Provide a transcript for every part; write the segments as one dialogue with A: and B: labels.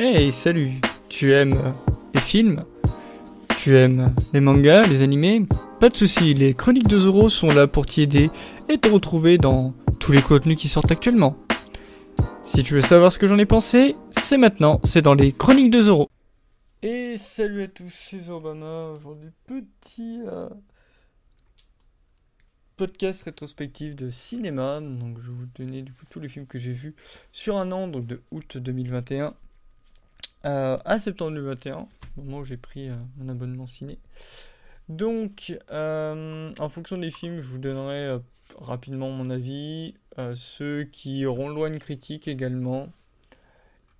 A: Hey, salut Tu aimes les films? Tu aimes les mangas, les animés? Pas de soucis, les chroniques de Zoro sont là pour t'y aider et te retrouver dans tous les contenus qui sortent actuellement. Si tu veux savoir ce que j'en ai pensé, c'est maintenant, c'est dans les chroniques de Zoro. Et salut à tous, c'est Obama. Aujourd'hui, petit euh, podcast rétrospectif de cinéma. Donc, je vais vous donner du coup tous les films que j'ai vus sur un an, donc de août 2021 euh, à septembre 2021, au moment où j'ai pris euh, mon abonnement ciné. Donc, euh, en fonction des films, je vous donnerai rapidement mon avis, ceux qui auront loin une critique également.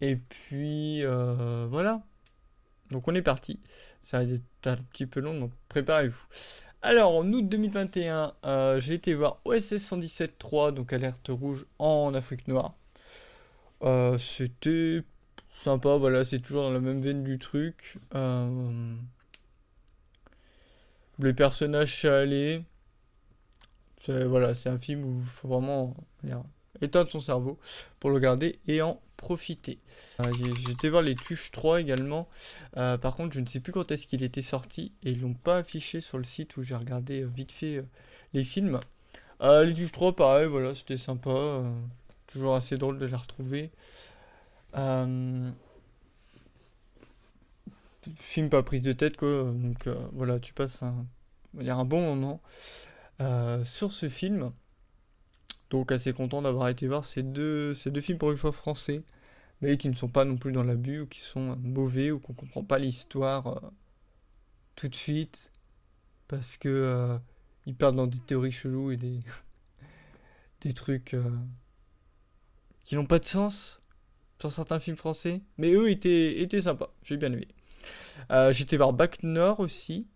A: Et puis, voilà. Donc, on est parti. Ça va être un petit peu long, donc préparez-vous. Alors, en août 2021, j'ai été voir OSS 117.3, donc alerte rouge en Afrique noire. C'était sympa, voilà, c'est toujours dans la même veine du truc. Euh, les personnages chalés. Voilà, c'est un film où il faut vraiment éteindre son cerveau pour le regarder et en profiter. Euh, J'étais voir les Tuches 3 également. Euh, par contre, je ne sais plus quand est-ce qu'il était sorti et ils l'ont pas affiché sur le site où j'ai regardé vite fait les films. les Tuches 3, pareil, voilà, c'était sympa. toujours assez drôle de les retrouver. Euh, film pas prise de tête quoi. Donc euh, voilà, tu passes un, un bon moment euh, sur ce film. Donc assez content d'avoir été voir ces deux, ces deux films pour une fois français, mais qui ne sont pas non plus dans l'abus ou qui sont mauvais ou qu'on comprend pas l'histoire tout de suite parce que ils partent dans des théories cheloues et des trucs qui n'ont pas de sens sur certains films français. Mais eux étaient, étaient sympas. J'ai bien aimé. Euh, J'étais voir Back Nord aussi.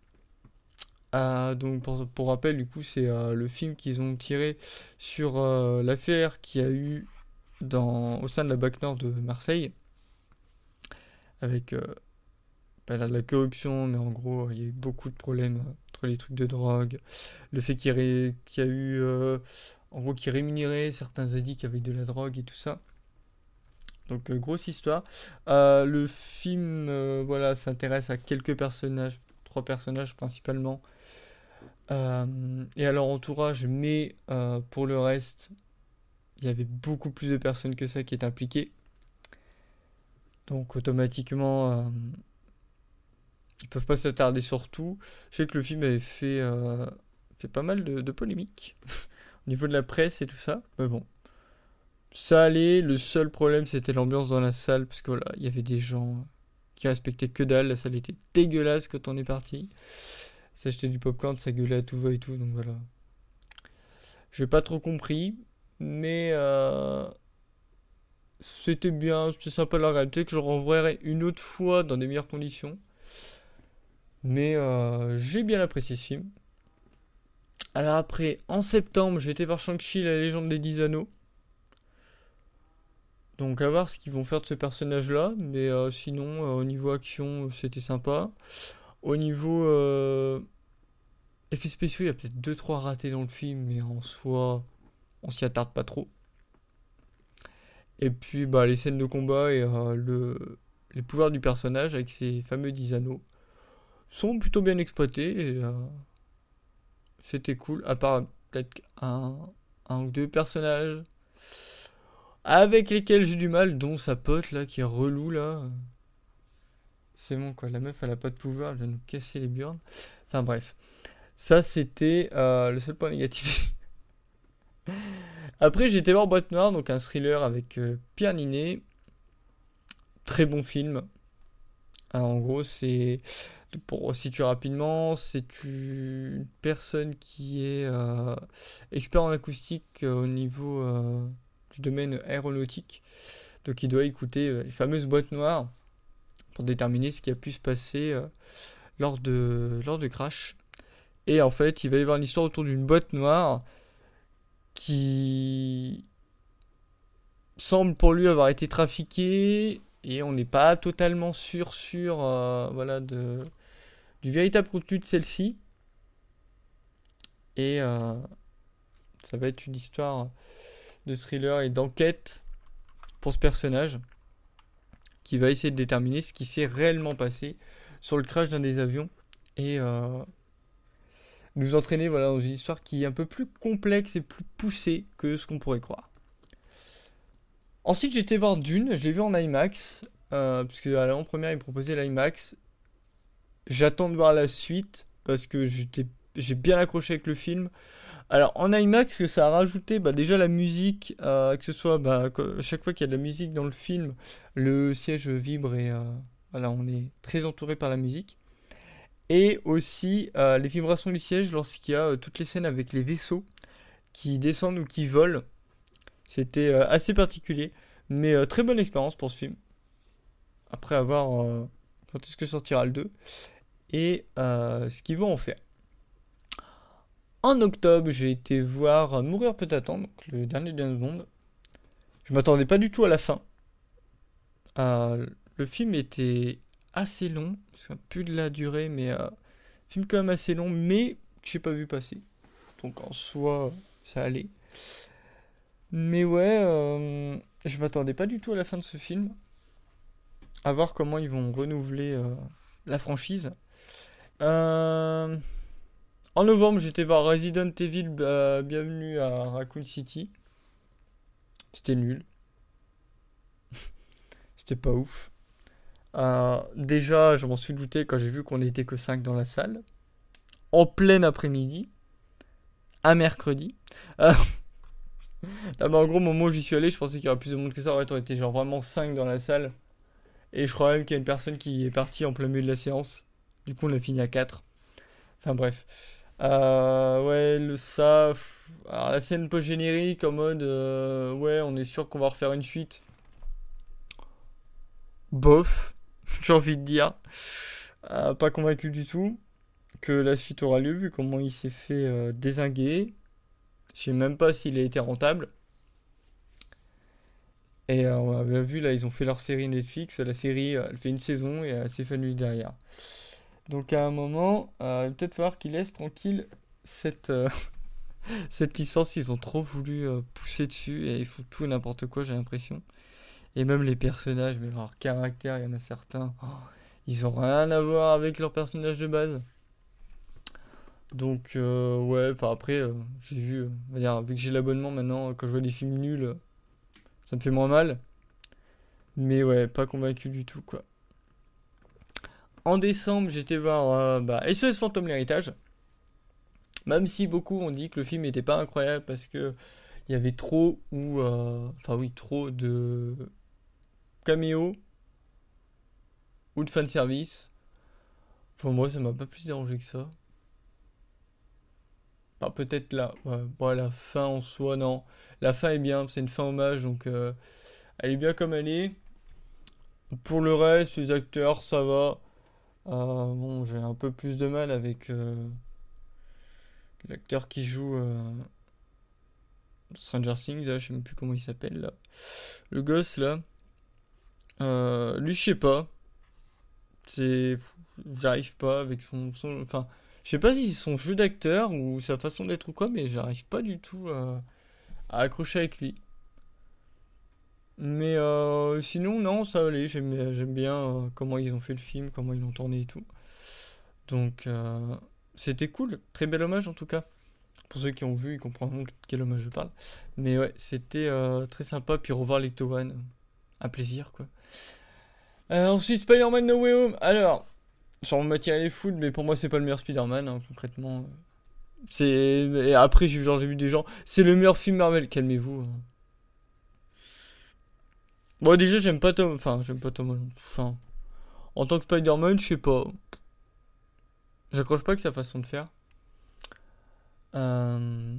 A: Euh, donc pour, rappel, du coup, c'est euh, le film qu'ils ont tiré sur l'affaire qu'il y a eu dans, au sein de la Bac Nord de Marseille. Avec de la corruption, mais en gros, il y a eu beaucoup de problèmes entre les trucs de drogue. Le fait qu'il y, a eu, en gros, qui rémunérait certains addicts avec de la drogue et tout ça. Donc euh, grosse histoire. Euh, le film euh, voilà, s'intéresse à quelques personnages, trois personnages principalement, et à leur entourage, mais pour le reste, il y avait beaucoup plus de personnes que ça qui étaient impliquées. Donc automatiquement, ils peuvent pas s'attarder sur tout. Je sais que le film avait fait, pas mal de, de polémiques au niveau de la presse et tout ça. Mais bon, ça allait. Le seul problème, c'était l'ambiance dans la salle, parce que voilà, il y avait des gens qui respectaient que dalle. La salle était dégueulasse quand on est parti. S'acheter du popcorn, ça gueulait à tout va et tout, donc voilà. J'ai pas trop compris, mais euh, c'était bien, c'était sympa la réalité que je reverrai une autre fois dans des meilleures conditions. Mais euh, j'ai bien apprécié ce film. Alors après, en septembre, j'ai été voir Shang-Chi, la légende des 10 anneaux. Donc à voir ce qu'ils vont faire de ce personnage-là. Mais euh, sinon, euh, au niveau action, c'était sympa. Au niveau euh, effets spéciaux, il y a peut-être 2-3 ratés dans le film, mais en soi, on s'y attarde pas trop. Et puis bah, les scènes de combat et le, les pouvoirs du personnage avec ses fameux 10 anneaux sont plutôt bien exploités. C'était cool, à part peut-être un, un ou deux personnages avec lesquels j'ai du mal, dont sa pote là qui est relou là. C'est bon quoi, la meuf elle a pas de pouvoir, elle vient nous casser les burnes. Enfin bref, ça c'était euh, le seul point négatif. Après été voir Boîte Noire, donc un thriller avec euh, Pierre Ninet. Très bon film. en gros c'est, pour situer rapidement, c'est une personne qui est euh, expert en acoustique au niveau du domaine aéronautique. Donc il doit écouter euh, les fameuses boîtes noires pour déterminer ce qui a pu se passer euh, lors, de, lors de crash. Et en fait, il va y avoir une histoire autour d'une boîte noire qui semble pour lui avoir été trafiquée et on n'est pas totalement sûr sur euh, voilà de du véritable contenu de celle-ci. Et ça va être une histoire de thriller et d'enquête pour ce personnage. qui va essayer de déterminer ce qui s'est réellement passé sur le crash d'un des avions et euh, nous entraîner voilà, dans une histoire qui est un peu plus complexe et plus poussée que ce qu'on pourrait croire. Ensuite, j'étais voir Dune, je l'ai vu en IMAX, euh, puisque à l'avant-première, il me proposait l'IMAX. J'attends de voir la suite, parce que j'ai bien accroché avec le film. Alors en IMAX, que ça a rajouté bah, déjà la musique, euh, que ce soit bah, chaque fois qu'il y a de la musique dans le film, le siège vibre et euh, on est très entouré par la musique. Et aussi euh, les vibrations du siège lorsqu'il y a toutes les scènes avec les vaisseaux qui descendent ou qui volent. C'était assez particulier, mais très bonne expérience pour ce film. Après avoir quand est-ce que sortira le 2 et ce qu'ils vont en faire. En octobre, j'ai été voir Mourir peut attendre, donc le dernier James Bond. Je m'attendais pas du tout à la fin. Euh, le film était assez long, plus de la durée, mais euh, film quand même assez long, mais que j'ai pas vu passer. Donc en soi, ça allait. Mais ouais, euh, je m'attendais pas du tout à la fin de ce film. À voir comment ils vont renouveler la franchise. En novembre, j'étais voir Resident Evil euh, Bienvenue à Raccoon City. C'était nul. C'était pas ouf. Euh, déjà, je m'en suis douté quand j'ai vu qu'on n'était que 5 dans la salle. En plein après-midi. Un mercredi. Euh, en gros, au moment où j'y suis allé, je pensais qu'il y aurait plus de monde que ça. En fait, on était genre vraiment 5 dans la salle. Et je crois même qu'il y a une personne qui est partie en plein milieu de la séance. Du coup, on a fini à 4. Enfin bref. Euh, ouais, le ça. Alors, la scène post-générique en mode euh, ouais, on est sûr qu'on va refaire une suite. Bof, j'ai envie de dire. Euh, pas convaincu du tout que la suite aura lieu vu comment il s'est fait désinguer. Je sais même pas s'il a été rentable. Et on a vu là, ils ont fait leur série Netflix. La série, elle fait une saison et elle s'est derrière. Donc à un moment, euh, peut-être falloir qu'ils laissent tranquille cette, euh, cette licence. Ils ont trop voulu euh, pousser dessus et ils font tout et n'importe quoi, j'ai l'impression. Et même les personnages, mais leur caractère, il y en a certains. Oh, ils ont rien à voir avec leurs personnages de base. Donc ouais, après, j'ai vu, va vu que j'ai l'abonnement maintenant, quand je vois des films nuls, ça me fait moins mal. Mais ouais, pas convaincu du tout quoi. En décembre, j'étais voir euh, bah, SOS Fantôme l'héritage. Même si beaucoup ont dit que le film n'était pas incroyable parce que il y avait trop ou euh, enfin oui trop de caméos ou de fanservice. Pour moi, ça m'a pas plus dérangé que ça. peut-être là. Bon, la fin en soi, non. La fin est bien, c'est une fin hommage, donc euh, elle est bien comme elle est. Pour le reste, les acteurs, ça va. Euh, bon, j'ai un peu plus de mal avec euh, l'acteur qui joue euh, Stranger Things, je sais même plus comment il s'appelle là. Le gosse là. lui, je sais pas. C'est. J'arrive pas avec son. Enfin, je sais pas si c'est son jeu d'acteur ou sa façon d'être ou quoi, mais j'arrive pas du tout à accrocher avec lui. Mais euh, sinon, non, ça allait. J'aime bien euh, comment ils ont fait le film, comment ils l'ont tourné et tout. Donc, euh, c'était cool. Très bel hommage en tout cas. Pour ceux qui ont vu, ils comprendront de quel hommage je parle. Mais ouais, c'était très sympa. Puis revoir les One, un plaisir quoi. ensuite, Spider-Man No Way Home. Alors, sur mon matière les foot, mais pour moi, c'est pas le meilleur Spider-Man, hein, concrètement. C'est. après, j'ai vu des gens. C'est le meilleur film Marvel. Calmez-vous. Hein. Bon, déjà, j'aime pas Tom. Enfin, j'aime pas Tom. Enfin, en tant que Spider-Man, je sais pas. J'accroche pas avec sa façon de faire. Euh...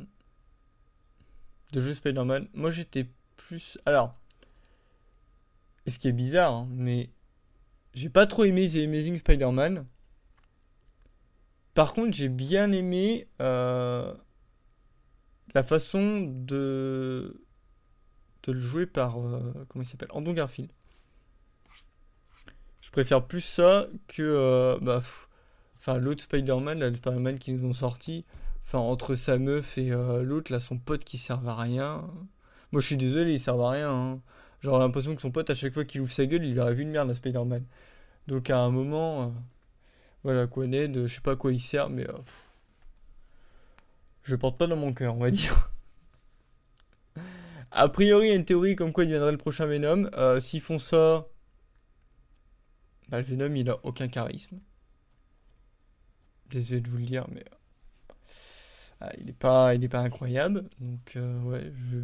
A: De jouer Spider-Man. Moi, j'étais plus. Alors. Et ce qui est bizarre, hein, mais. J'ai pas trop aimé The Amazing Spider-Man. Par contre, j'ai bien aimé euh, la façon de le jouer par. Euh, comment il s'appelle Andrew Garfield. Je préfère plus ça que. Euh, bah, enfin, l'autre Spider-Man, le Spider-Man qui nous ont sorti. Enfin, entre sa meuf et euh, l'autre, là, son pote qui servent à rien. Moi, je suis désolé, ils servent à rien. Hein. Genre l'impression que son pote, à chaque fois qu'il ouvre sa gueule, il aurait vu une merde à Spider-Man. Donc à un moment, voilà quoi, Ned, je sais pas quoi il sert, mais je porte pas dans mon cœur, on va dire. A priori, il y a une théorie comme quoi il deviendrait le prochain Venom. Euh, s'ils font ça, bah, le Venom, il a aucun charisme. Désolé de vous le dire, mais ah, il n'est pas, pas incroyable. Donc ouais, je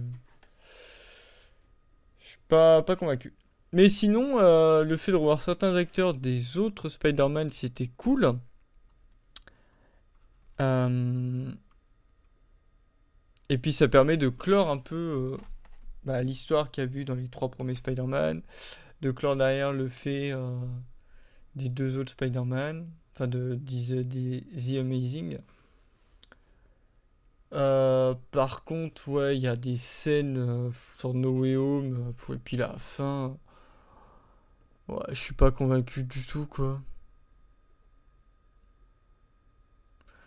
A: je suis pas, pas convaincu. Mais sinon, euh, le fait de revoir certains acteurs des autres Spider-Man, c'était cool. Euh, et puis ça permet de clore un peu euh, bah, l'histoire qu'il y a vu dans les trois premiers Spider-Man, de clore derrière le fait des deux autres Spider-Man, enfin de, des, The Amazing. Euh, par contre, ouais, il y a des scènes euh, sur No Way Home, euh, et puis la fin. Ouais, je suis pas convaincu du tout, quoi.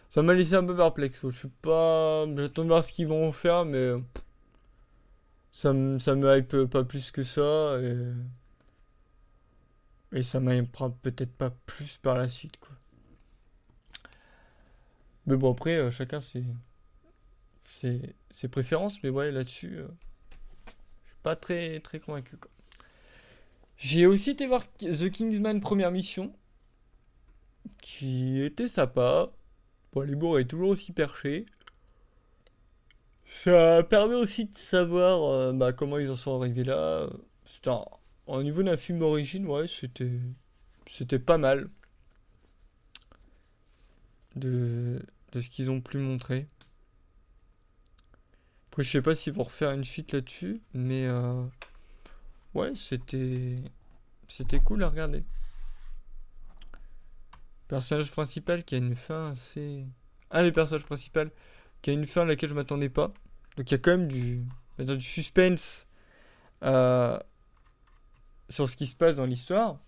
A: Ça m'a laissé un peu perplexe, Je suis pas. J'attends de voir ce qu'ils vont faire, mais. Ça, me, ça me hype pas plus que ça, et. Ça m'hypera peut-être pas plus par la suite, quoi. Mais bon, après, chacun c'est ses, préférences, mais ouais, là-dessus, euh, je suis pas très, très convaincu. J'ai aussi été voir The Kingsman première mission, qui était sympa. Bon, les est toujours aussi perché. Ça permet aussi de savoir euh, bah, comment ils en sont arrivés là. Un, au niveau d'un film d'origine, ouais, c'était, c'était pas mal de, de ce qu'ils ont pu montrer. Après, je sais pas s'ils vont refaire une suite là-dessus, mais euh, ouais, c'était c'était cool à regarder. Personnage principal qui a une fin assez. Un des personnages principaux qui a une fin à laquelle je m'attendais pas. Donc il y a quand même du, suspense euh, sur ce qui se passe dans l'histoire.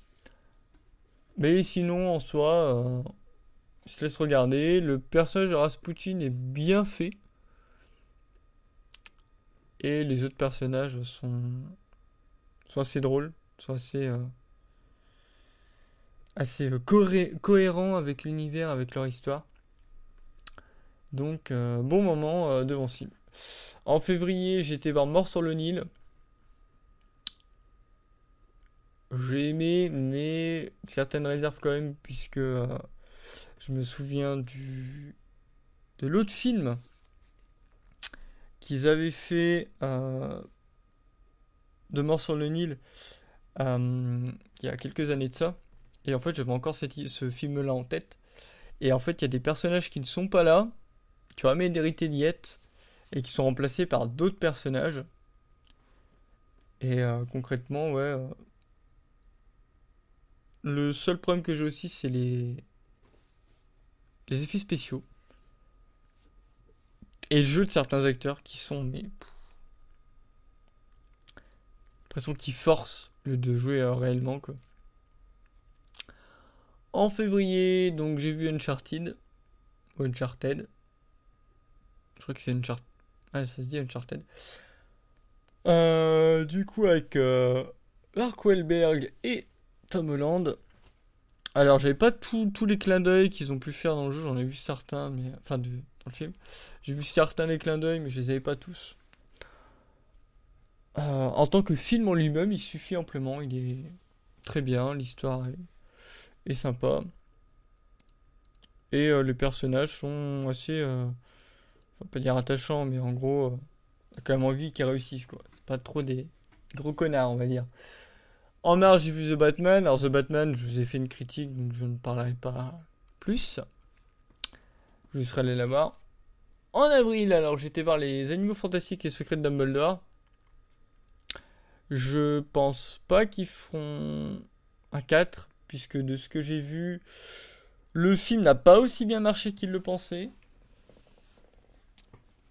A: Mais sinon, en soi, euh, je laisse regarder. Le personnage de Rasputin est bien fait. Et les autres personnages sont, sont assez drôles, sont assez, euh, assez euh, cohérents avec l'univers, avec leur histoire. Donc, euh, bon moment devant Sim. En février, j'étais voir Mort sur le Nil. J'ai aimé, mais certaines réserves quand même, puisque je me souviens du de l'autre film qu'ils avaient fait euh, de Mort sur le Nil euh, il y a quelques années de ça. Et en fait, j'avais encore ce film-là en tête. Et en fait, il y a des personnages qui ne sont pas là, qui ont jamais hérité d'Yet, et qui sont remplacés par d'autres personnages. Et euh, concrètement, ouais. le seul problème que j'ai aussi, c'est les... les effets spéciaux. Et le jeu de certains acteurs qui sont, mais. l'impression qu'ils forcent le de jouer euh, réellement, quoi. En février, donc j'ai vu Uncharted. Uncharted. Je crois que c'est Uncharted. Ah, ça se dit Uncharted. Euh, du coup, avec euh, Mark Wahlberg et Tom Holland. Alors, j'avais pas tous les clins d'œil qu'ils ont pu faire dans le jeu, j'en ai vu certains, mais. Enfin, dans le film. J'ai vu certains des clins d'œil, mais je les avais pas tous. Euh, en tant que film en lui-même, il suffit amplement. Il est très bien, l'histoire est, sympa. Et les personnages sont assez. On pas dire attachants, mais en gros, euh, a quand même envie qu'ils réussissent, quoi. C'est pas trop des gros connards, on va dire. En mars, j'ai vu The Batman. Alors, The Batman, je vous ai fait une critique, donc je ne parlerai pas plus. Je serai allé la voir. En avril, alors j'étais voir les Animaux Fantastiques et Secrets de Dumbledore. Je pense pas qu'ils feront un 4, puisque de ce que j'ai vu, le film n'a pas aussi bien marché qu'il le pensait.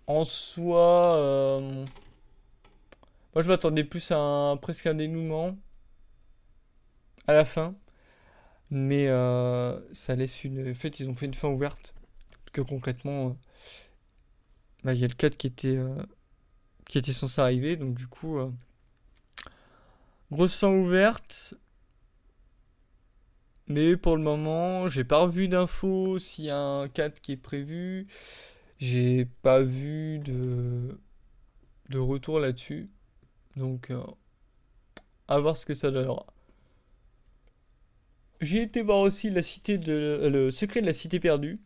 A: En soi, euh, moi je m'attendais plus à un, presque un dénouement à la fin. Mais euh, ça laisse une. En fait, ils ont fait une fin ouverte que concrètement, euh, bah, il y a le 4 qui était, qui était censé arriver, donc du coup, Grosse fin ouverte. Mais pour le moment, j'ai pas revu d'infos s'il y a un 4 qui est prévu. J'ai pas vu de, de retour là-dessus. Donc, euh, à voir ce que ça donnera. J'ai été voir aussi la cité de, le secret de la cité perdue.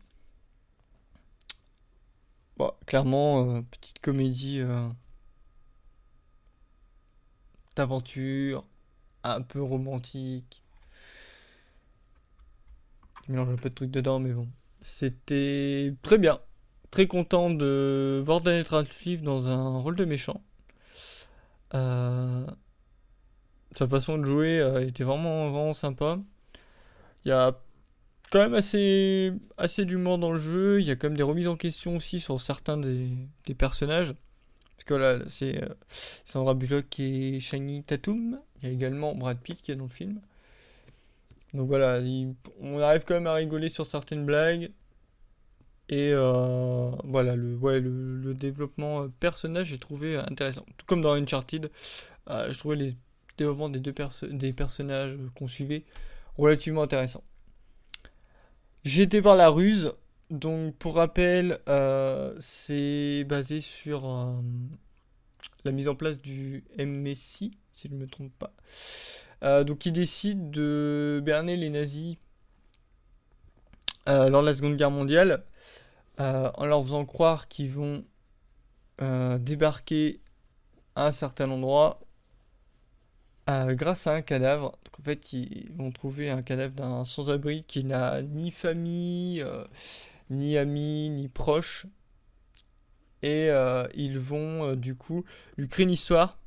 A: Bon, clairement, euh, petite comédie euh, d'aventure, un peu romantique. Il mélange un peu de trucs dedans, mais bon. C'était très bien. Très content de voir Daniel Radcliffe dans un rôle de méchant. Euh, sa façon de jouer était vraiment, vraiment sympa. Il y a quand même assez, assez d'humour dans le jeu. Il y a quand même des remises en question aussi sur certains des, personnages. Parce que là, c'est euh, Sandra Bullock et Shiny Tatum. Il y a également Brad Pitt qui est dans le film. Donc voilà, on arrive quand même à rigoler sur certaines blagues. Et euh, voilà, le, ouais, le, développement euh, personnage, j'ai trouvé intéressant. Tout comme dans Uncharted, je trouvais les développements des deux des personnages qu'on suivait relativement intéressants. Été voir La Ruse. Donc, pour rappel, euh, c'est basé sur euh, la mise en place du MSI, si je ne me trompe pas. Euh, donc, il décide de berner les nazis lors de la Seconde Guerre mondiale en leur faisant croire qu'ils vont débarquer à un certain endroit grâce à un cadavre. Donc en fait, ils vont trouver un cadavre d'un sans-abri qui n'a ni famille, euh, ni amis, ni proches. Et euh, ils vont euh, du coup lui créer une histoire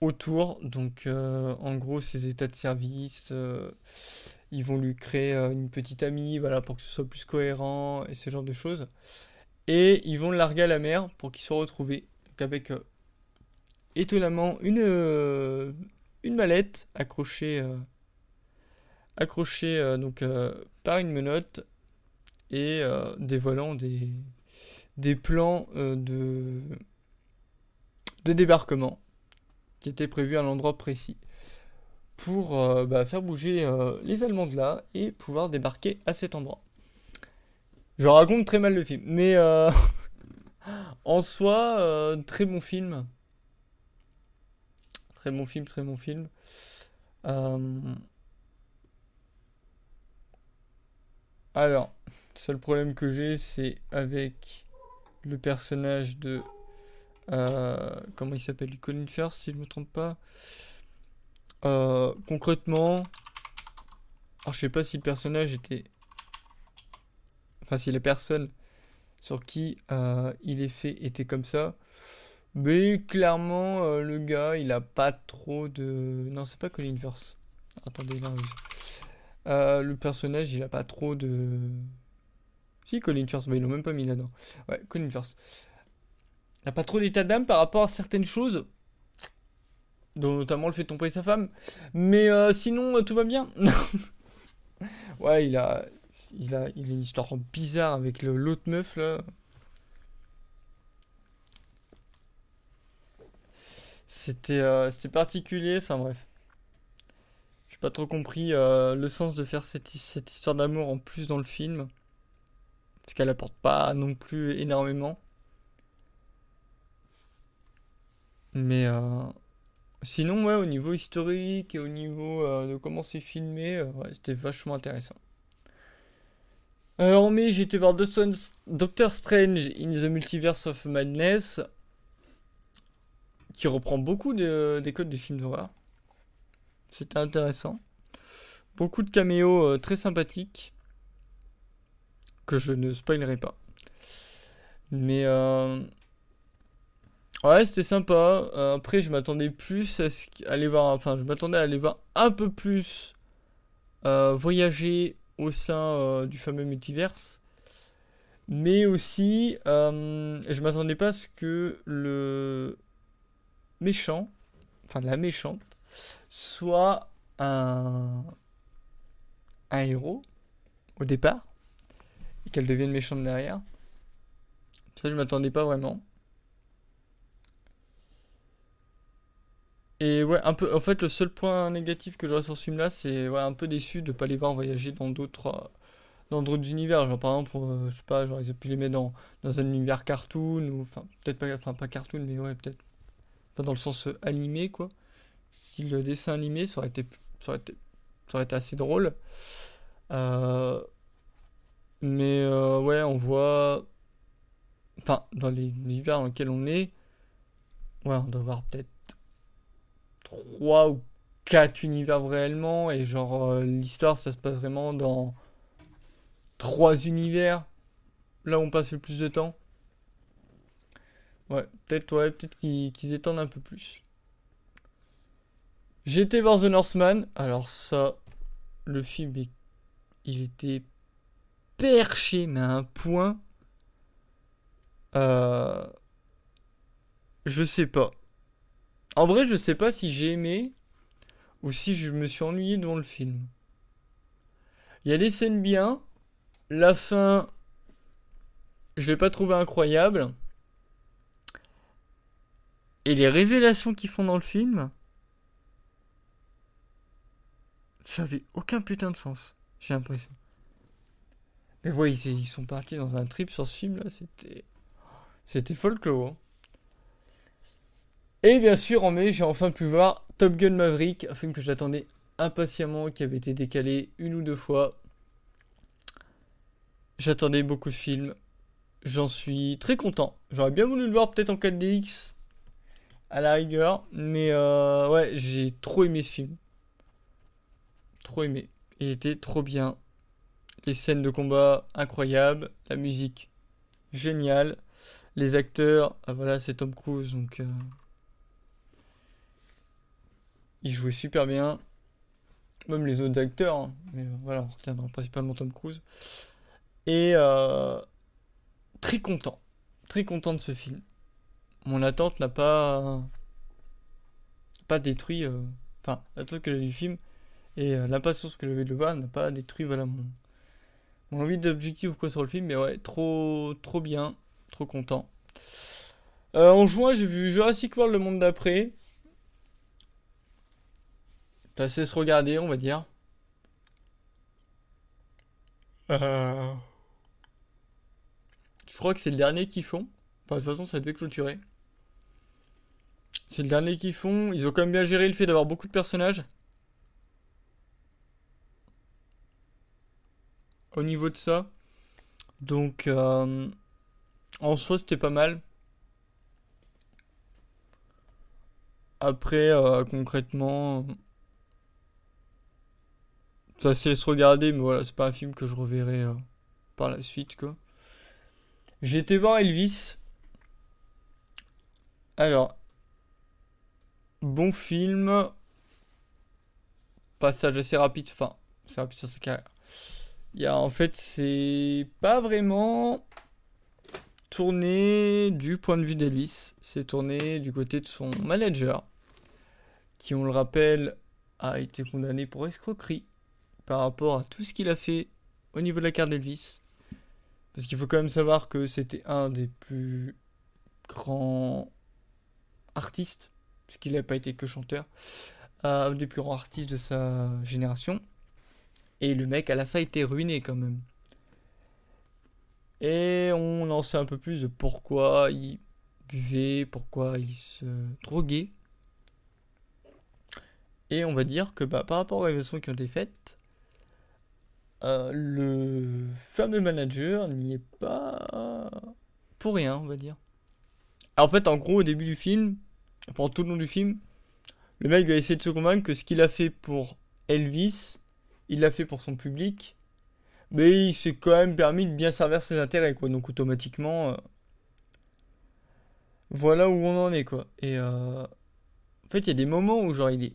A: autour. Donc en gros, ses états de service. Ils vont lui créer une petite amie, voilà, pour que ce soit plus cohérent et ce genre de choses. Et ils vont le larguer à la mer pour qu'il soit retrouvé. Donc avec étonnamment une, euh, une mallette accrochée, euh, accrochée euh, donc, par une menotte et dévoilant des, plans de débarquement qui étaient prévus à l'endroit précis pour bah, faire bouger les Allemands de là et pouvoir débarquer à cet endroit. Je raconte très mal le film, mais en soi, très bon film. Très bon film, très bon film. Euh, alors, le seul problème que j'ai, c'est avec le personnage de. Euh, comment il s'appelle? Colin Firth, si je ne me trompe pas. Euh, concrètement. Alors, je sais pas si le personnage était. Enfin, si la personne sur qui il est fait était comme ça. Mais clairement, euh, le gars, il a pas trop de. Non, c'est pas Colin Firth. Attendez, là. Euh, le personnage, il a pas trop de. Si, Colin Firth, mais ils l'ont même pas mis là-dedans. Ouais, Colin Firth. Il a pas trop d'état d'âme par rapport à certaines choses. Dont notamment le fait de tromper sa femme. Mais euh, sinon, tout va bien. ouais, il a. Il a, il a une histoire bizarre avec l'autre meuf là. C'était euh, c'était particulier, enfin bref. J'ai pas trop compris euh, le sens de faire cette, cette histoire d'amour en plus dans le film. Parce qu'elle apporte pas non plus énormément. Mais euh, sinon, ouais, au niveau historique et au niveau de comment c'est filmé, c'était vachement intéressant. en mai, j'ai été voir Doctor Strange in the Multiverse of Madness qui reprend beaucoup des codes des films d'horreur. C'était intéressant. Beaucoup de caméos euh, très sympathiques que je ne spoilerai pas. Mais euh, ouais, c'était sympa. Euh, après, je m'attendais plus à aller voir. Enfin, je m'attendais à aller voir un peu plus voyager au sein du fameux multiverse. Mais aussi, je m'attendais pas à ce que le méchant, enfin la méchante, soit un, un héros au départ et qu'elle devienne méchante derrière. Ça, je m'attendais pas vraiment. Et ouais, un peu. En fait, le seul point négatif que j'aurais sur ce film-là, c'est ouais, un peu déçu de pas les voir voyager dans d'autres dans d'autres univers. Genre, par exemple, euh, je sais pas, genre, ils auraient pu les mettre dans, dans un univers cartoon, ou enfin, peut-être pas, enfin, pas cartoon, mais ouais, peut-être. Enfin, dans le sens euh, animé, quoi. Si le dessin animé, ça aurait été, ça aurait été, ça aurait été assez drôle. Euh, mais ouais, on voit. Enfin, dans les univers dans lesquels on est, ouais, on doit voir peut-être 3 ou 4 univers réellement, et genre, l'histoire, ça se passe vraiment dans trois univers. Là où on passe le plus de temps. Ouais, peut-être ouais, peut-être qu'ils étendent un peu plus. Été voir The Northman. Alors ça, le film, il était perché, mais à un point. Euh, je sais pas. En vrai, je sais pas si j'ai aimé ou si je me suis ennuyé devant le film. Il y a des scènes bien, la fin, je l'ai pas trouvé incroyable. Et les révélations qu'ils font dans le film, ça avait aucun putain de sens, j'ai l'impression. Mais ouais, ils, sont partis dans un trip sur ce film là, c'était. C'était folklore. Et bien sûr, en mai, j'ai enfin pu voir Top Gun Maverick, un film que j'attendais impatiemment, qui avait été décalé une ou deux fois. J'attendais beaucoup de films. J'en suis très content. J'aurais bien voulu le voir peut-être en 4DX. À la rigueur. Mais euh, ouais, j'ai trop aimé ce film. Trop aimé. Il était trop bien. Les scènes de combat incroyables. La musique géniale. Les acteurs. Ah, voilà, c'est Tom Cruise. Donc. Euh, il jouait super bien. Même les autres acteurs. Hein. Mais euh, voilà, on retiendra principalement Tom Cruise. Et euh, très content. Très content de ce film. Mon attente n'a pas. pas détruit. Euh, enfin, l'attente que j'avais du film et euh, l'impatience que j'avais de le voir n'a pas détruit voilà, mon, mon envie d'objectif ou quoi sur le film. Mais ouais, trop, trop bien. Trop content. en juin, j'ai vu Jurassic World Le Monde d'après. T'as assez se regarder, on va dire. Euh... Je crois que c'est le dernier qu'ils font. Enfin, de toute façon, ça devait clôturer. C'est le dernier qu'ils font. Ils ont quand même bien géré le fait d'avoir beaucoup de personnages. Au niveau de ça. Donc, euh, en soi, c'était pas mal. Après, euh, concrètement, ça se laisse regarder, mais voilà, c'est pas un film que je reverrai euh, par la suite, quoi. J'ai été voir Elvis. Alors, bon film. Passage assez rapide. Enfin, c'est rapide sur sa carrière. Il y a, en fait, c'est pas vraiment tourné du point de vue d'Elvis. C'est tourné du côté de son manager. Qui, on le rappelle, a été condamné pour escroquerie par rapport à tout ce qu'il a fait au niveau de la carte d'Elvis. Parce qu'il faut quand même savoir que c'était un des plus grands artistes, puisqu'il n'a pas été que chanteur, euh, un des plus grands artistes de sa génération. Et le mec, à la fin, était ruiné quand même. Et on en sait un peu plus de pourquoi il buvait, pourquoi il se droguait. Et on va dire que bah, par rapport aux révélations qui ont été faites, euh, le fameux manager n'y est pas pour rien, on va dire. en fait, en gros, au début du film, pendant tout le long du film, le mec va essayer de se convaincre que ce qu'il a fait pour Elvis, il l'a fait pour son public, mais il s'est quand même permis de bien servir ses intérêts, quoi. Donc automatiquement, euh, voilà où on en est, quoi. Et euh, en fait, il y a des moments où genre il est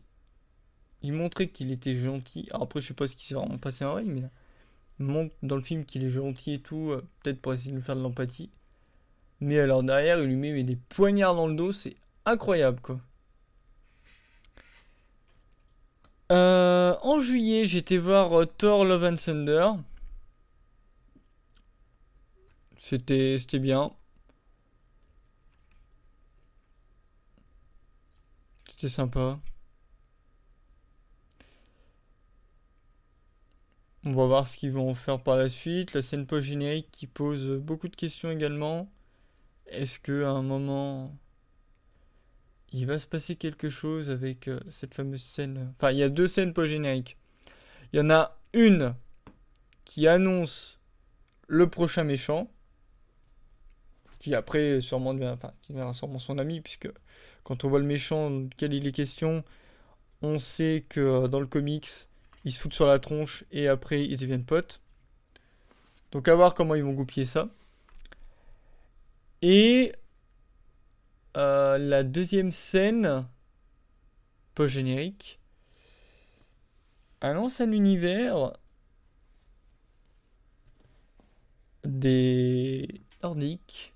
A: il montrait qu'il était gentil. Alors après, je sais pas ce qui s'est vraiment passé en vrai, mais il montre dans le film qu'il est gentil et tout, euh, peut-être pour essayer de nous faire de l'empathie. Mais alors derrière, il lui met des poignards dans le dos, c'est incroyable quoi. Euh, en juillet, j'étais voir euh, Thor Love and Thunder. C'était bien. C'était sympa. On va voir ce qu'ils vont faire par la suite. La scène post-générique qui pose beaucoup de questions également. Est-ce qu'à un moment, il va se passer quelque chose avec euh, cette fameuse scène? Enfin, il y a deux scènes post-génériques. Il y en a une qui annonce le prochain méchant, qui après sûrement devient, qui deviendra sûrement son ami, puisque quand on voit le méchant duquel il est question, on sait que euh, dans le comics, ils se foutent sur la tronche et après ils deviennent potes. Donc à voir comment ils vont goupiller ça. Et euh, la deuxième scène post-générique annonce un univers des Nordiques.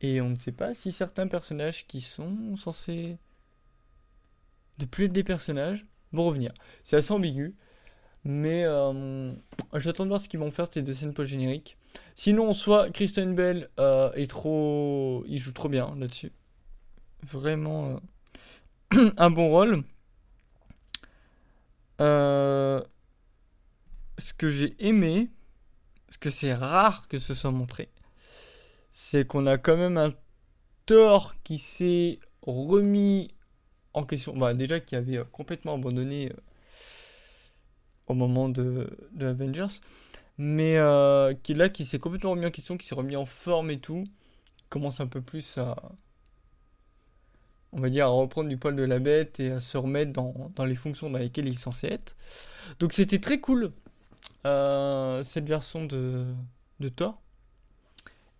A: Et on ne sait pas si certains personnages qui sont censés de plus être des personnages vont revenir. C'est assez ambigu. Mais euh, j'attends de voir ce qu'ils vont faire ces deux scènes post-génériques. Sinon, soit Kristen Bell euh, est trop. Il joue trop bien là-dessus. Vraiment euh, un bon rôle. ce que j'ai aimé, parce que c'est rare que ce soit montré, c'est qu'on a quand même un Thor qui s'est remis en question. Bah, déjà, qui avait complètement abandonné au moment de, Avengers mais euh, qui là qui s'est complètement remis en question, qui s'est remis en forme et tout, commence un peu plus à, on va dire, à reprendre du poil de la bête et à se remettre dans, dans les fonctions dans lesquelles il est censé être. Donc c'était très cool euh, cette version de, de Thor.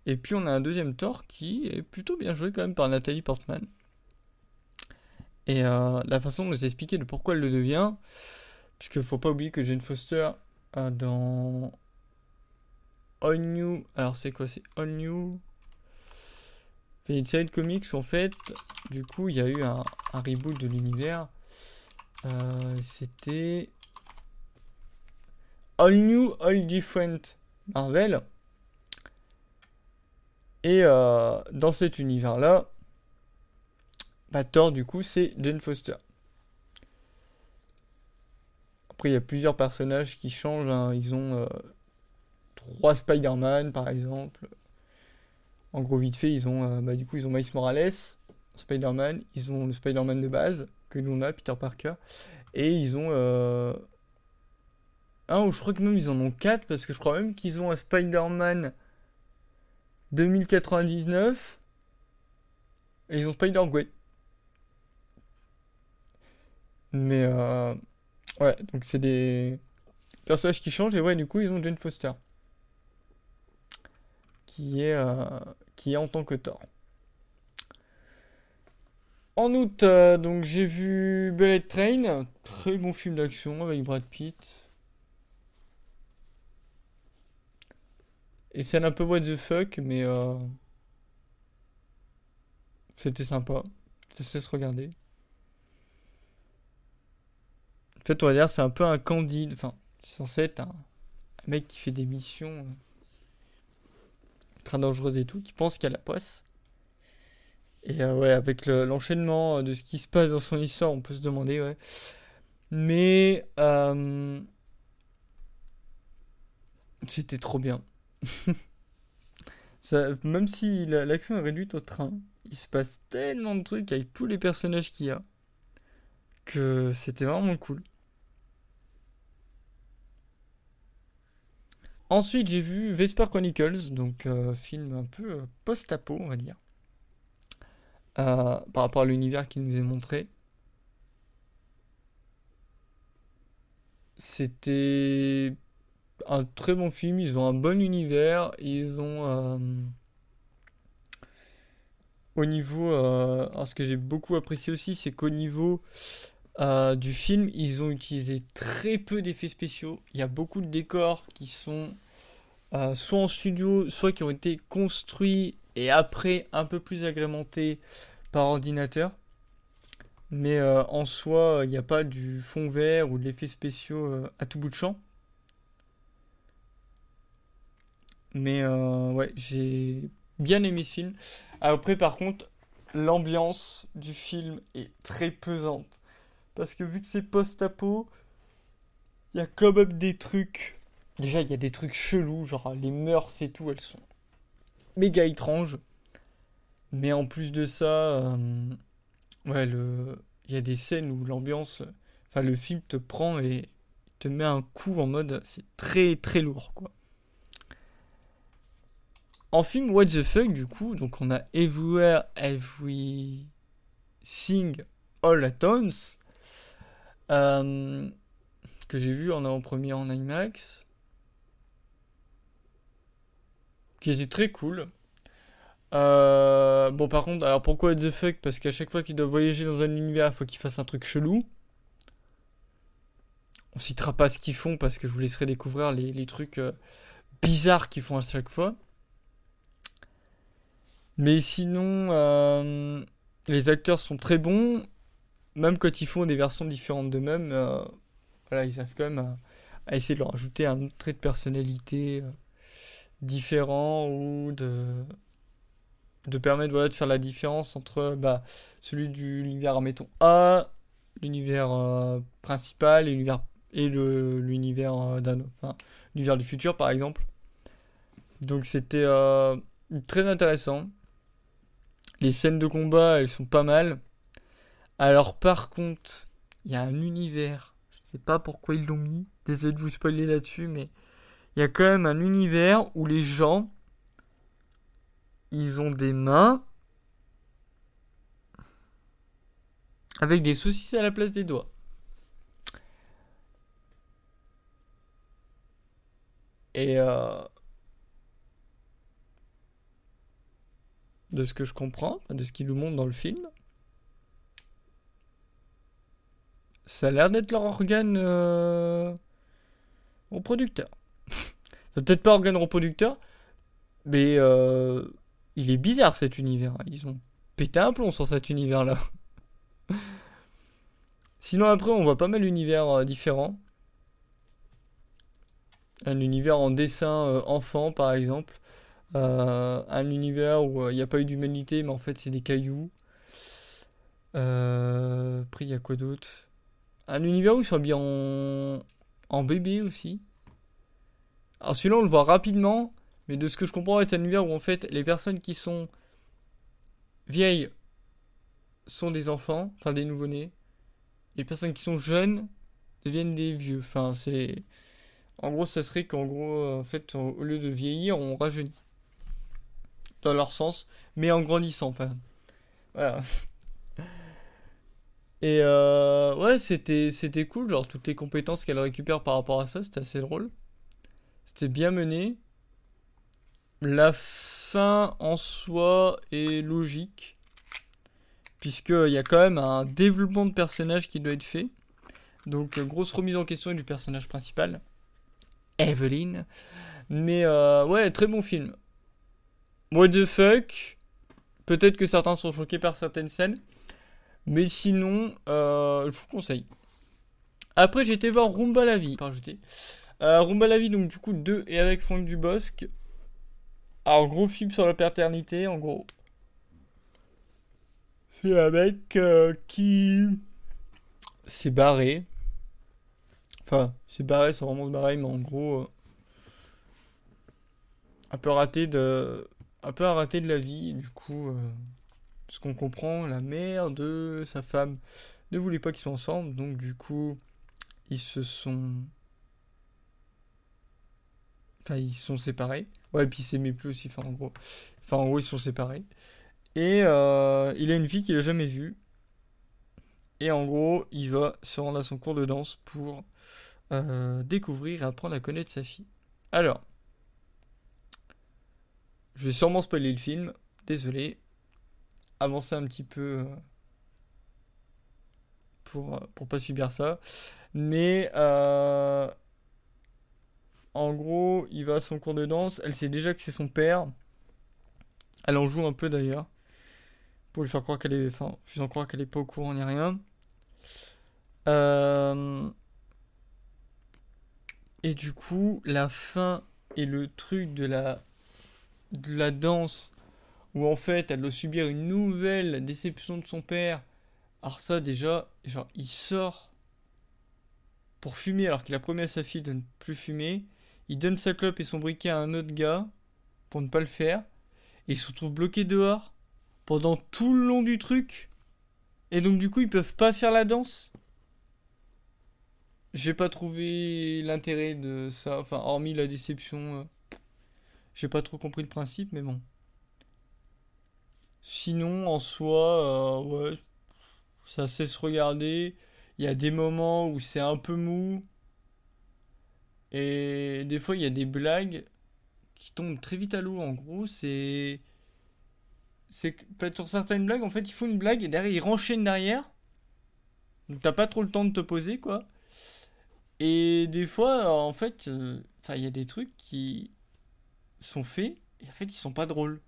A: Et puis on a un deuxième Thor qui est plutôt bien joué quand même par Nathalie Portman. Et euh, la façon de nous expliquer de pourquoi elle le devient, puisque faut pas oublier que Jane Foster dans All New. Alors, c'est quoi C'est All New? C'est une série de comics où, en fait, du coup, il y a eu un, reboot de l'univers. Euh, c'était. All New, All Different Marvel. Et euh, dans cet univers-là, bah, Thor, du coup, c'est Jane Foster. Après, il y a plusieurs personnages qui changent. Hein. Ils ont euh, trois Spider-Man, par exemple. En gros, vite fait, ils ont, euh, bah, du coup, ils ont Miles Morales, Spider-Man. Ils ont le Spider-Man de base, que nous on a, Peter Parker. Et ils ont... Ah, je crois que même ils en ont quatre, parce que je crois même qu'ils ont un Spider-Man 2099. Et ils ont Spider-Gwen. Mais... Euh... Ouais, donc c'est des personnages qui changent et ouais, du coup, ils ont Jane Foster. Qui est, euh, qui est en tant que Thor. En août, euh, donc j'ai vu Bullet Train, très bon film d'action avec Brad Pitt. Et c'est un peu what the fuck, mais c'était sympa. Ça se regarder. En fait, on va dire, c'est un peu un candide. Enfin, c'est censé être un, mec qui fait des missions euh, très dangereuses et tout, qui pense qu'il a la poisse. Et euh, ouais, avec l'enchaînement de ce qui se passe dans son histoire, on peut se demander, ouais. Mais euh, c'était trop bien. Ça, même si l'action est réduite au train, il se passe tellement de trucs avec tous les personnages qu'il y a que c'était vraiment cool. Ensuite, j'ai vu Vesper Chronicles, donc euh, film un peu euh, post-apo, on va dire, euh, par rapport à l'univers qui nous est montré. C'était un très bon film, ils ont un bon univers, ils ont... au niveau... alors ce que j'ai beaucoup apprécié aussi, c'est qu'au niveau euh, du film, ils ont utilisé très peu d'effets spéciaux. Il y a beaucoup de décors qui sont euh, soit en studio, soit qui ont été construits et après un peu plus agrémentés par ordinateur. Mais euh, en soi, il n'y a pas du fond vert ou de l'effet spéciaux à tout bout de champ. Mais ouais, j'ai bien aimé ce film. Après, par contre, l'ambiance du film est très pesante. Parce que vu que c'est post-apo, il y a quand même des trucs. Déjà, il y a des trucs chelous, genre les mœurs et tout, elles sont méga étranges. Mais en plus de ça, euh, ouais, le... il y a des scènes où l'ambiance. Enfin, le film te prend et te met un coup en mode. C'est très très lourd, quoi. En film What the fuck, du coup, donc on a Everywhere, Everything, All at Once, euh, que j'ai vu en avant-première en IMAX, qui était très cool. Euh, bon, par contre, alors pourquoi the fuck? Parce qu'à chaque fois qu'il doit voyager dans un univers, il faut qu'il fasse un truc chelou. On citera pas ce qu'ils font parce que je vous laisserai découvrir les, trucs euh, bizarres qu'ils font à chaque fois. Mais sinon, les acteurs sont très bons. Même quand ils font des versions différentes d'eux-mêmes, euh, voilà, ils savent quand même à, essayer de leur ajouter un trait de personnalité euh, différent ou de, de permettre de faire la différence entre bah, celui de l'univers, mettons, A, l'univers principal et l'univers et l'univers l'univers du futur par exemple. Donc c'était très intéressant. Les scènes de combat, elles sont pas mal. Alors par contre, il y a un univers. Je sais pas pourquoi ils l'ont mis. Désolé de vous spoiler là-dessus, mais il y a quand même un univers où les gens, ils ont des mains avec des saucisses à la place des doigts. Et euh, de ce que je comprends, de ce qu'il nous montre dans le film. Ça a l'air d'être leur organe euh, reproducteur. Peut-être pas organe reproducteur, mais euh, il est bizarre cet univers. Ils ont pété un plomb sur cet univers-là. Sinon après on voit pas mal d'univers euh, différents. Un univers en dessin enfant par exemple. Un univers où il n'y a pas eu d'humanité, mais en fait c'est des cailloux. Après, il y a quoi d'autre? Un univers où ils sont bien en... en bébé aussi. Alors celui-là, on le voit rapidement, mais de ce que je comprends, c'est un univers où en fait les personnes qui sont vieilles sont des enfants, enfin des nouveau-nés. Les personnes qui sont jeunes deviennent des vieux. Enfin, c'est. En gros, ça serait qu'en gros, en fait, au lieu de vieillir, on rajeunit dans leur sens, mais en grandissant. Enfin, voilà. Et euh, ouais, c'était, c'était cool, genre toutes les compétences qu'elle récupère par rapport à ça, c'était assez drôle. C'était bien mené. La fin en soi est logique, puisqu'il y a quand même un développement de personnage qui doit être fait. Donc, grosse remise en question du personnage principal, Evelyn. Mais euh, ouais, très bon film. What the fuck? Peut-être que certains sont choqués par certaines scènes. Mais sinon, euh, je vous conseille. Après, j'ai été voir Rumba la vie. Euh, Rumba la vie, donc du coup, 2 et avec Franck Dubosc. Alors, gros film sur la paternité, en gros. C'est un mec euh, qui s'est barré. Enfin, s'est barré sans vraiment se barrer, mais en gros, euh, un peu raté de un peu raté de la vie. Du coup, ce qu'on comprend, la mère de sa femme ne voulait pas qu'ils soient ensemble. Donc, du coup, ils se sont. Enfin, ils sont séparés. Ouais, et puis ils s'aimaient plus aussi. Enfin, en gros. Enfin, en gros, ils sont séparés. Et euh, il a une fille qu'il a jamais vue. Et en gros, il va se rendre à son cours de danse pour euh, découvrir et apprendre à connaître sa fille. Alors, je vais sûrement spoiler le film. Désolé. Avancer un petit peu euh, pour, euh, pour pas subir ça. Mais euh, en gros, il va à son cours de danse. Elle sait déjà que c'est son père. Elle en joue un peu d'ailleurs. Pour lui faire croire qu'elle est. Enfin, faisant croire qu'elle est pas au courant ni rien. Et du coup, la fin et le truc de la de la danse où en fait elle doit subir une nouvelle déception de son père. Alors ça déjà, genre il sort pour fumer alors qu'il a promis à sa fille de ne plus fumer. Il donne sa clope et son briquet à un autre gars pour ne pas le faire. Et se retrouve bloqué dehors pendant tout le long du truc. Et donc du coup ils peuvent pas faire la danse. J'ai pas trouvé l'intérêt de ça, enfin hormis la déception. Euh, j'ai pas trop compris le principe, mais bon. Sinon, en soi, euh, ouais, ça sait se regarder. Il y a des moments où c'est un peu mou. Et des fois, il y a des blagues qui tombent très vite à l'eau. En gros, c'est. C'est que sur certaines blagues, en fait, il faut une blague et derrière, il renchaîne derrière. Donc, t'as pas trop le temps de te poser, quoi. Et des fois, en fait, euh, il y a des trucs qui sont faits et en fait, ils sont pas drôles.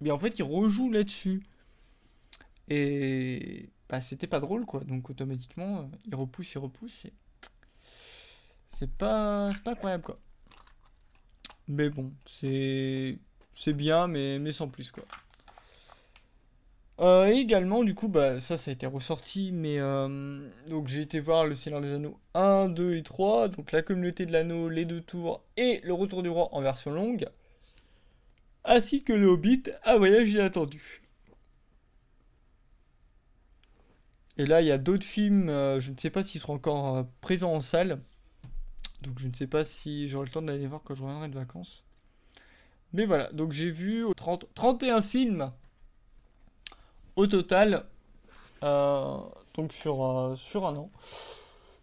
A: Mais en fait, ils rejouent là-dessus. Et bah, c'était pas drôle, quoi. Donc, automatiquement, euh, ils repoussent, ils repoussent. Et... C'est pas, c'est pas incroyable, quoi. Mais bon, c'est, c'est bien, mais, mais sans plus, quoi. Euh, également, du coup, bah, ça, ça a été ressorti, mais euh, donc j'ai été voir le Seigneur des Anneaux 1, 2 et 3, donc la communauté de l'anneau, les deux tours et le retour du roi en version longue, ainsi que le Hobbit, un voyage inattendu. Et là, il y a d'autres films, euh, je ne sais pas s'ils seront encore présents en salle, donc je ne sais pas si j'aurai le temps d'aller voir quand je reviendrai de vacances. Mais voilà, donc j'ai vu 30, 31 films au total, euh, donc sur, euh, sur un an.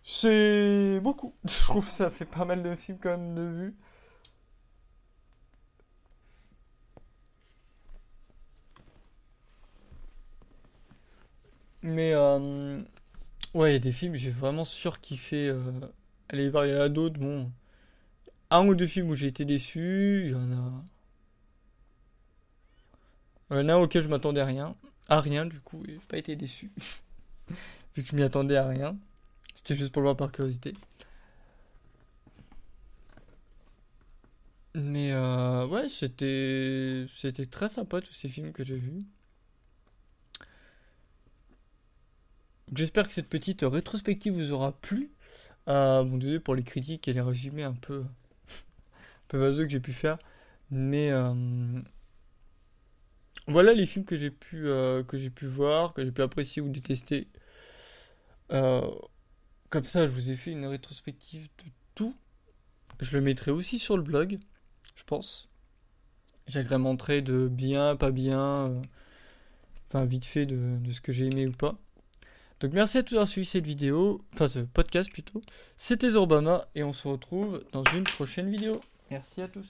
A: C'est beaucoup. Je trouve que ça fait pas mal de films quand même de vues. Mais euh, ouais, il y a des films, j'ai vraiment surkiffé. Euh, allez voir, il y en a d'autres. Bon, un ou deux films où j'ai été déçu. Il y en a. Il y en a auquel je m'attendais à rien à rien du coup, j'ai pas été déçu. Vu que je m'y attendais à rien. C'était juste pour le voir par curiosité. Mais euh, ouais, c'était c'était très sympa tous ces films que j'ai vus. J'espère que cette petite rétrospective vous aura plu. Euh, bon, pour les critiques et les résumés un peu, peu vaseux que j'ai pu faire. Mais euh, voilà les films que j'ai pu, euh, que j'ai pu voir, que j'ai pu apprécier ou détester. Comme ça, je vous ai fait une rétrospective de tout. Je le mettrai aussi sur le blog, je pense. J'agrémenterai de bien, pas bien, enfin vite fait de ce que j'ai aimé ou pas. Donc merci à tous d'avoir suivi cette vidéo, enfin ce podcast plutôt. C'était Zorbama et on se retrouve dans une prochaine vidéo. Merci à tous.